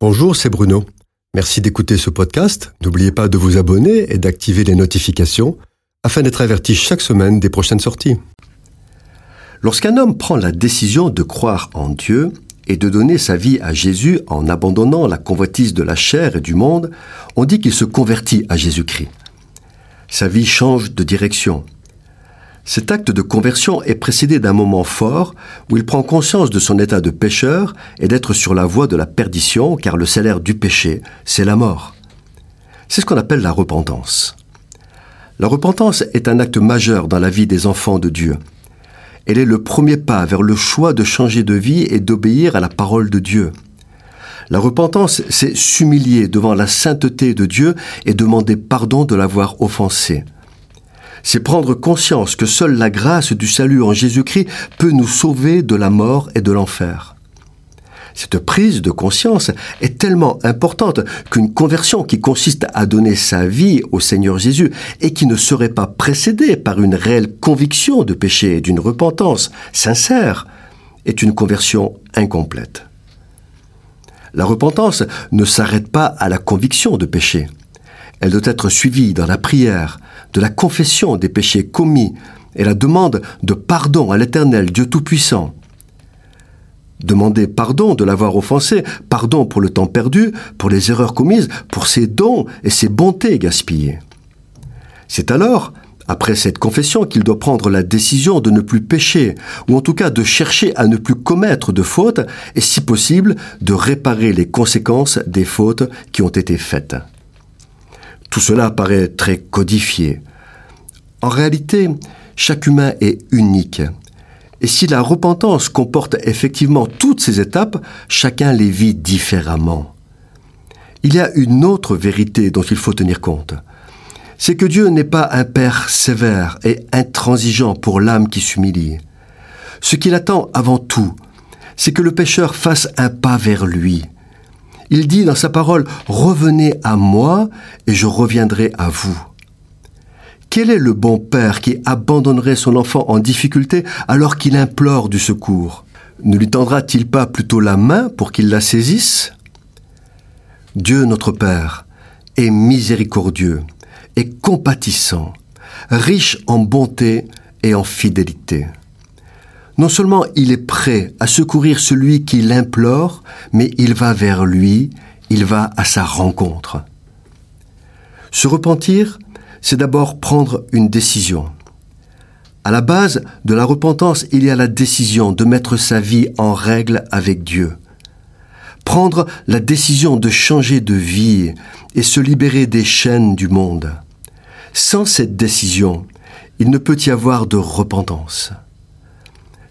Bonjour, c'est Bruno. Merci d'écouter ce podcast. N'oubliez pas de vous abonner et d'activer les notifications afin d'être averti chaque semaine des prochaines sorties. Lorsqu'un homme prend la décision de croire en Dieu et de donner sa vie à Jésus en abandonnant la convoitise de la chair et du monde, on dit qu'il se convertit à Jésus-Christ. Sa vie change de direction. Cet acte de conversion est précédé d'un moment fort où il prend conscience de son état de pécheur et d'être sur la voie de la perdition car le salaire du péché, c'est la mort. C'est ce qu'on appelle la repentance. La repentance est un acte majeur dans la vie des enfants de Dieu. Elle est le premier pas vers le choix de changer de vie et d'obéir à la parole de Dieu. La repentance, c'est s'humilier devant la sainteté de Dieu et demander pardon de l'avoir offensé c'est prendre conscience que seule la grâce du salut en Jésus-Christ peut nous sauver de la mort et de l'enfer. Cette prise de conscience est tellement importante qu'une conversion qui consiste à donner sa vie au Seigneur Jésus et qui ne serait pas précédée par une réelle conviction de péché et d'une repentance sincère est une conversion incomplète. La repentance ne s'arrête pas à la conviction de péché. Elle doit être suivie dans la prière, de la confession des péchés commis et la demande de pardon à l'Éternel, Dieu Tout-Puissant. Demander pardon de l'avoir offensé, pardon pour le temps perdu, pour les erreurs commises, pour ses dons et ses bontés gaspillées. C'est alors, après cette confession, qu'il doit prendre la décision de ne plus pécher, ou en tout cas de chercher à ne plus commettre de fautes, et si possible, de réparer les conséquences des fautes qui ont été faites. Tout cela paraît très codifié. En réalité, chaque humain est unique. Et si la repentance comporte effectivement toutes ces étapes, chacun les vit différemment. Il y a une autre vérité dont il faut tenir compte. C'est que Dieu n'est pas un Père sévère et intransigeant pour l'âme qui s'humilie. Ce qu'il attend avant tout, c'est que le pécheur fasse un pas vers lui, il dit dans sa parole, Revenez à moi et je reviendrai à vous. Quel est le bon père qui abandonnerait son enfant en difficulté alors qu'il implore du secours? Ne lui tendra-t-il pas plutôt la main pour qu'il la saisisse? Dieu notre Père est miséricordieux et compatissant, riche en bonté et en fidélité. Non seulement il est prêt à secourir celui qui l'implore, mais il va vers lui, il va à sa rencontre. Se repentir, c'est d'abord prendre une décision. À la base de la repentance, il y a la décision de mettre sa vie en règle avec Dieu. Prendre la décision de changer de vie et se libérer des chaînes du monde. Sans cette décision, il ne peut y avoir de repentance.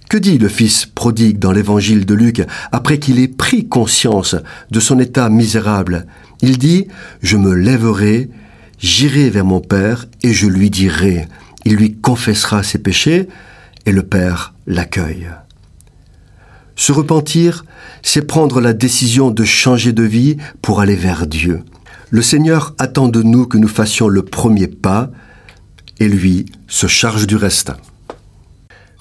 Que dit le Fils prodigue dans l'évangile de Luc après qu'il ait pris conscience de son état misérable? Il dit, Je me lèverai, j'irai vers mon Père et je lui dirai. Il lui confessera ses péchés et le Père l'accueille. Se repentir, c'est prendre la décision de changer de vie pour aller vers Dieu. Le Seigneur attend de nous que nous fassions le premier pas et lui se charge du reste.